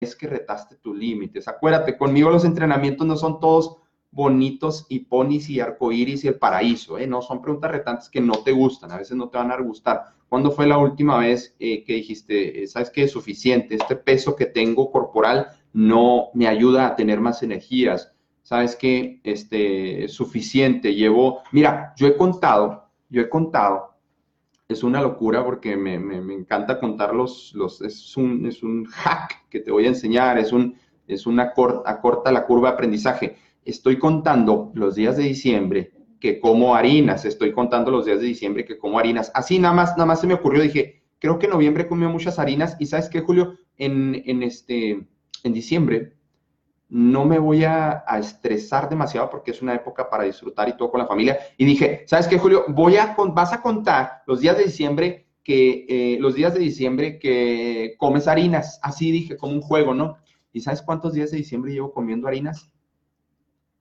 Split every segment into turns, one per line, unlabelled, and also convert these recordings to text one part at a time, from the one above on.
es que retaste tus límites. Acuérdate, conmigo los entrenamientos no son todos bonitos y ponis y arcoíris y el paraíso, ¿eh? No, son preguntas retantes que no te gustan, a veces no te van a gustar. ¿Cuándo fue la última vez eh, que dijiste, eh, sabes qué es suficiente? Este peso que tengo corporal no me ayuda a tener más energías. ¿Sabes qué? Este, es suficiente. Llevo, mira, yo he contado, yo he contado, es una locura porque me, encanta contar los, es, un, es un hack que te voy a enseñar, es, un, es una corta, corta la curva de aprendizaje estoy contando los días de diciembre que como harinas, estoy contando los días de diciembre que como harinas. Así nada más, nada más se me ocurrió, dije, creo que en noviembre comió muchas harinas y sabes qué, Julio, en, en este, en diciembre no me voy a, estresar demasiado porque es una época para disfrutar y todo con la familia. Y dije, ¿sabes qué, Julio? Voy a, vas a contar los días de diciembre que, eh, los días de diciembre que comes harinas. Así dije, como un juego, ¿no? ¿Y sabes cuántos días de diciembre llevo comiendo harinas?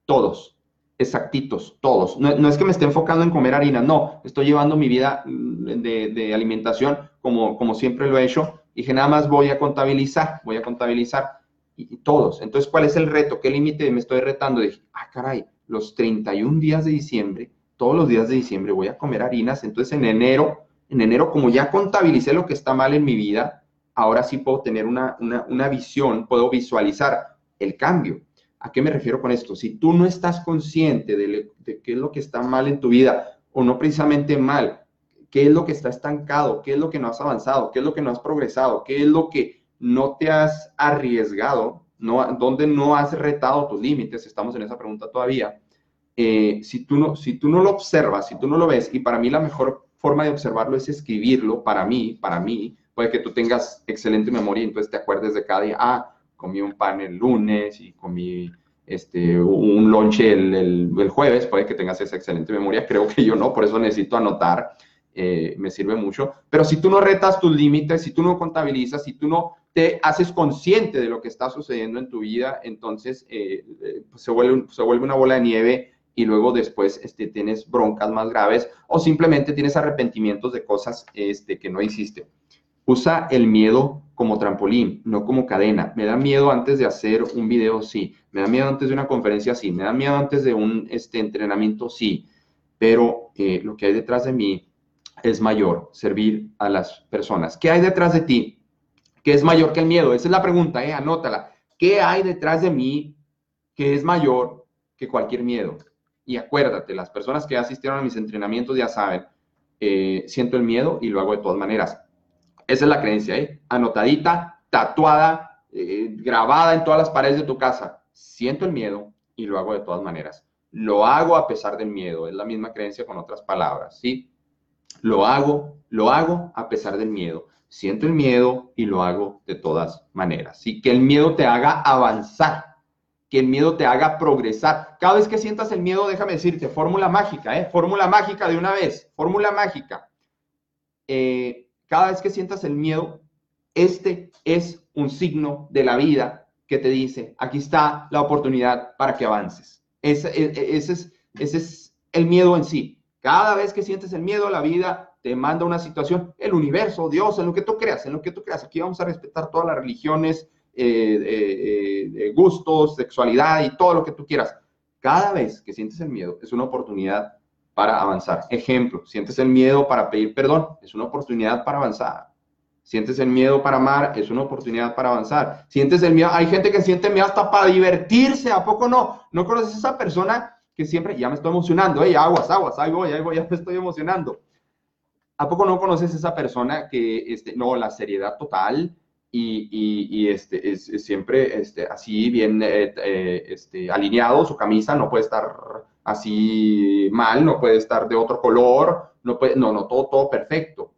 todos, exactitos, todos. No, es que me esté enfocando en comer harina, no, estoy llevando mi vida mm, de, alimentación como, como siempre lo he hecho. Dije, nada más voy a contabilizar, voy a contabilizar y, todos. Entonces, ¿cuál es el reto? ¿Qué límite me estoy retando? Dije, ah, caray, los 31 días de diciembre, todos los días de diciembre voy a comer harinas. Entonces, en enero, en enero, como ya contabilicé lo que está mal en mi vida, ahora sí puedo tener una, una, una visión, puedo visualizar el cambio. ¿A qué me refiero con esto? Si tú no estás consciente de, qué es lo que está mal en tu vida, o no precisamente mal, qué es lo que está estancado, qué es lo que no has avanzado, qué es lo que no has progresado, qué es lo que no te has arriesgado, no, donde no has retado tus límites, estamos en esa pregunta todavía. Eh, si, tú no, si tú no lo observas, si tú no lo ves, y para mí la mejor forma de observarlo es escribirlo, para mí, para mí, puede que tú tengas excelente memoria y entonces te acuerdes de cada día, ah, comí un pan el lunes y comí este, un lonche el, el, jueves, puede que tengas esa excelente memoria, creo que yo no, por eso necesito anotar, eh, me sirve mucho. Pero si tú no retas tus límites, si tú no contabilizas, si tú no te haces consciente de lo que está sucediendo en tu vida, entonces eh, eh, se, vuelve, se vuelve una bola de nieve y luego después este, tienes broncas más graves o simplemente tienes arrepentimientos de cosas este, que no hiciste. Usa el miedo como trampolín, no como cadena. Me da miedo antes de hacer un video, sí. Me da miedo antes de una conferencia, sí. Me da miedo antes de un este, entrenamiento, sí. Pero lo que hay detrás de mí es mayor, servir a las personas. ¿Qué hay detrás de ti? ¿Qué es mayor que el miedo? Esa es la pregunta, eh, anótala. ¿Qué hay detrás de mí que es mayor que cualquier miedo? Y acuérdate, las personas que asistieron a mis entrenamientos ya saben, eh, siento el miedo y lo hago de todas maneras esa es la creencia, ¿eh? Anotadita, tatuada, eh, grabada en todas las paredes de tu casa. Siento el miedo y lo hago de todas maneras. Lo hago a pesar del miedo. Es la misma creencia con otras palabras, ¿sí? Lo hago, lo hago a pesar del miedo. Siento el miedo y lo hago de todas maneras. Sí, que el miedo te haga avanzar, que el miedo te haga progresar. Cada vez que sientas el miedo, déjame decirte, fórmula mágica, ¿eh? Fórmula mágica de una vez, fórmula mágica. Eh, cada vez que sientas el miedo, este es un signo de la vida que te dice, aquí está la oportunidad para que avances. Ese, e, e, ese, es, ese es el miedo en sí. Cada vez que sientes el miedo, la vida te manda una situación, el universo, Dios, en lo que tú creas, en lo que tú creas. Aquí vamos a respetar todas las religiones, eh, eh, eh, gustos, sexualidad y todo lo que tú quieras. Cada vez que sientes el miedo, es una oportunidad para avanzar. Ejemplo, sientes el miedo para pedir perdón, es una oportunidad para avanzar. Sientes el miedo para amar, es una oportunidad para avanzar. Sientes el miedo, hay gente que siente miedo hasta para divertirse, ¿a poco no? ¿No conoces a esa persona que siempre, ya me estoy emocionando, eh, aguas, aguas, ahí voy, ahí voy, ya me estoy emocionando. ¿A poco no conoces esa persona que, este, no, la seriedad total y, este, es, siempre este, así bien eh, eh, este, alineado, su camisa no puede estar así mal, no puede estar de otro color, no puede, no, no, todo, todo perfecto.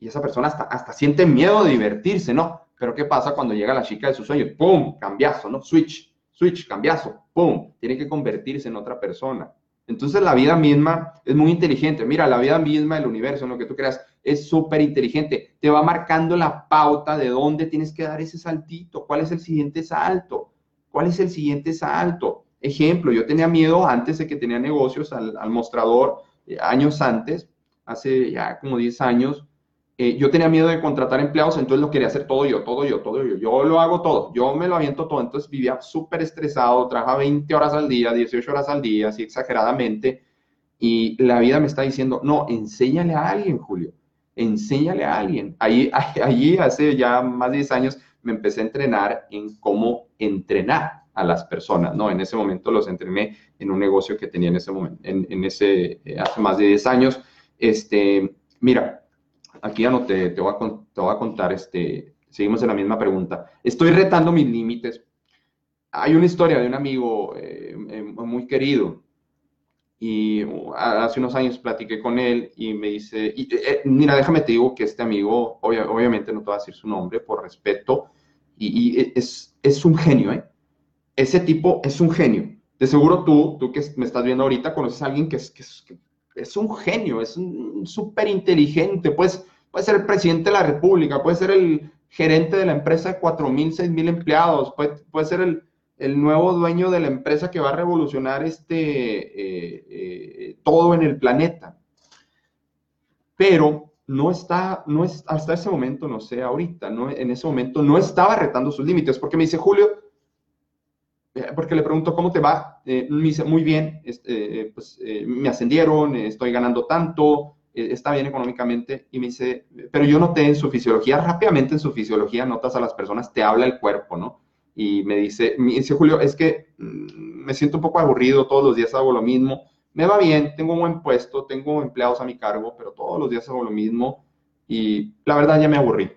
Y esa persona hasta, hasta siente miedo de divertirse, ¿no? Pero ¿qué pasa cuando llega la chica de sus sueños? ¡Pum! Cambiazo, ¿no? Switch, switch, cambiazo, ¡pum! Tiene que convertirse en otra persona. Entonces la vida misma es muy inteligente. Mira, la vida misma, el universo, en lo que tú creas, es súper inteligente. Te va marcando la pauta de dónde tienes que dar ese saltito. ¿Cuál es el siguiente salto? ¿Cuál es el siguiente salto? Ejemplo, yo tenía miedo antes de que tenía negocios al, mostrador, eh, años antes, hace ya como 10 años, eh, yo tenía miedo de contratar empleados, entonces lo quería hacer todo yo, todo yo, todo yo. Yo lo hago todo, yo me lo aviento todo. Entonces vivía súper estresado, trabajaba 20 horas al día, 18 horas al día, así exageradamente. Y la vida me está diciendo, no, enséñale a alguien, Julio, enséñale a alguien. Ahí, allí hace ya más de 10 años me empecé a entrenar en cómo entrenar a las personas, ¿no? En ese momento los entrené en un negocio que tenía en ese momento, en, ese, eh, hace más de 10 años. Este, mira, aquí no te, voy a, te voy a contar, este, seguimos en la misma pregunta. Estoy retando mis límites. Hay una historia de un amigo eh, eh, muy querido y uh, hace unos años platiqué con él y me dice, eh, mira, déjame te digo que este amigo, obviamente no te voy a decir su nombre por respeto, y, es, es, un genio, ¿eh? Ese tipo es un genio. De seguro tú, tú que me estás viendo ahorita, conoces a alguien que es, que es, es un genio, es un súper inteligente, pues puede ser el presidente de la República, puede ser el gerente de la empresa de 4.000, mil empleados, puede, ser el, nuevo dueño de la empresa que va a revolucionar este, eh, eh, todo en el planeta. Pero no está, no es, hasta ese momento, no sé, ahorita, no, en ese momento no estaba retando sus límites, porque me dice, Julio, porque le pregunto cómo te va, eh, me dice, muy bien, eh, pues me ascendieron, estoy ganando tanto, está bien económicamente, y me dice, pero yo noté en su fisiología, rápidamente en su fisiología notas a las personas, te habla el cuerpo, ¿no? Y me dice, me dice Julio, es que mm, me siento un poco aburrido, todos los días hago lo mismo, me va bien, tengo un buen puesto, tengo empleados a mi cargo, pero todos los días hago lo mismo, y la verdad ya me aburrí.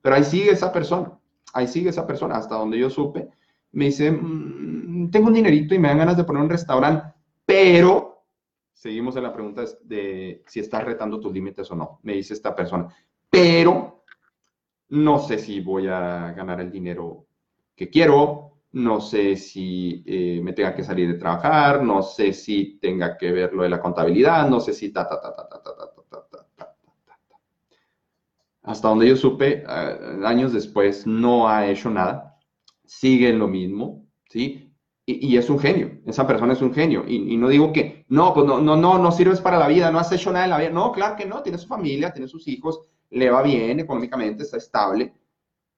Pero ahí sigue esa persona, ahí sigue esa persona, hasta donde yo supe, me dice, mm, tengo un dinerito y me dan ganas de poner un restaurante, pero seguimos en la pregunta de si estás retando tus límites o no, me dice esta persona, pero no sé si voy a ganar el dinero que quiero, no sé si eh, me tenga que salir de trabajar, no sé si tenga que ver lo de la contabilidad, no sé si ta, ta, ta, ta, ta, ta, ta, ta, ta, ta, ta, ta. Hasta donde yo supe, años después, no ha hecho nada sigue lo mismo, ¿sí? Y, es un genio, esa persona es un genio. Y, no digo que, no, pues no, no, no, no sirves para la vida, no has hecho nada en la vida. No, claro que no, tiene su familia, tiene sus hijos, le va bien económicamente, está estable.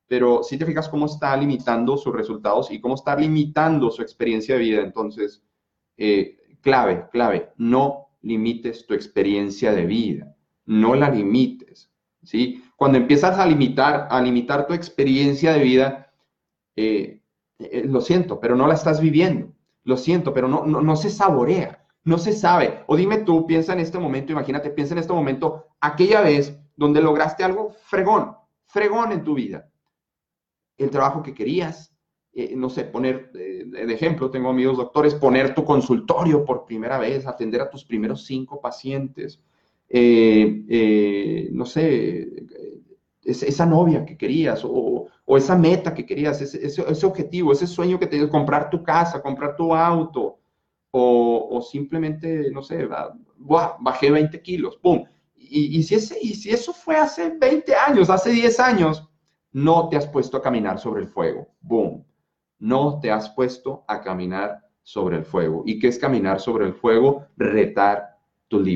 Pero si te fijas cómo está limitando sus resultados y cómo está limitando su experiencia de vida. Entonces, eh, clave, clave, no limites tu experiencia de vida, no la limites, ¿sí? Cuando empiezas a limitar, a limitar tu experiencia de vida, eh, eh, lo siento, pero no la estás viviendo. Lo siento, pero no, no, se saborea, no se sabe. O dime tú, piensa en este momento, imagínate, piensa en este momento, aquella vez donde lograste algo fregón, fregón en tu vida. El trabajo que querías, eh, no sé, poner, de ejemplo, tengo amigos doctores, poner tu consultorio por primera vez, atender a tus primeros cinco pacientes, no sé, esa novia que querías o, esa meta que querías, ese, objetivo, ese sueño que tenías, comprar tu casa, comprar tu auto o, simplemente, no sé, bajé 20 kilos, ¡pum! Y, si ese, y si eso fue hace 20 años, hace 10 años, no te has puesto a caminar sobre el fuego, ¡boom! No te has puesto a caminar sobre el fuego. ¿Y qué es caminar sobre el fuego? Retar tu límite.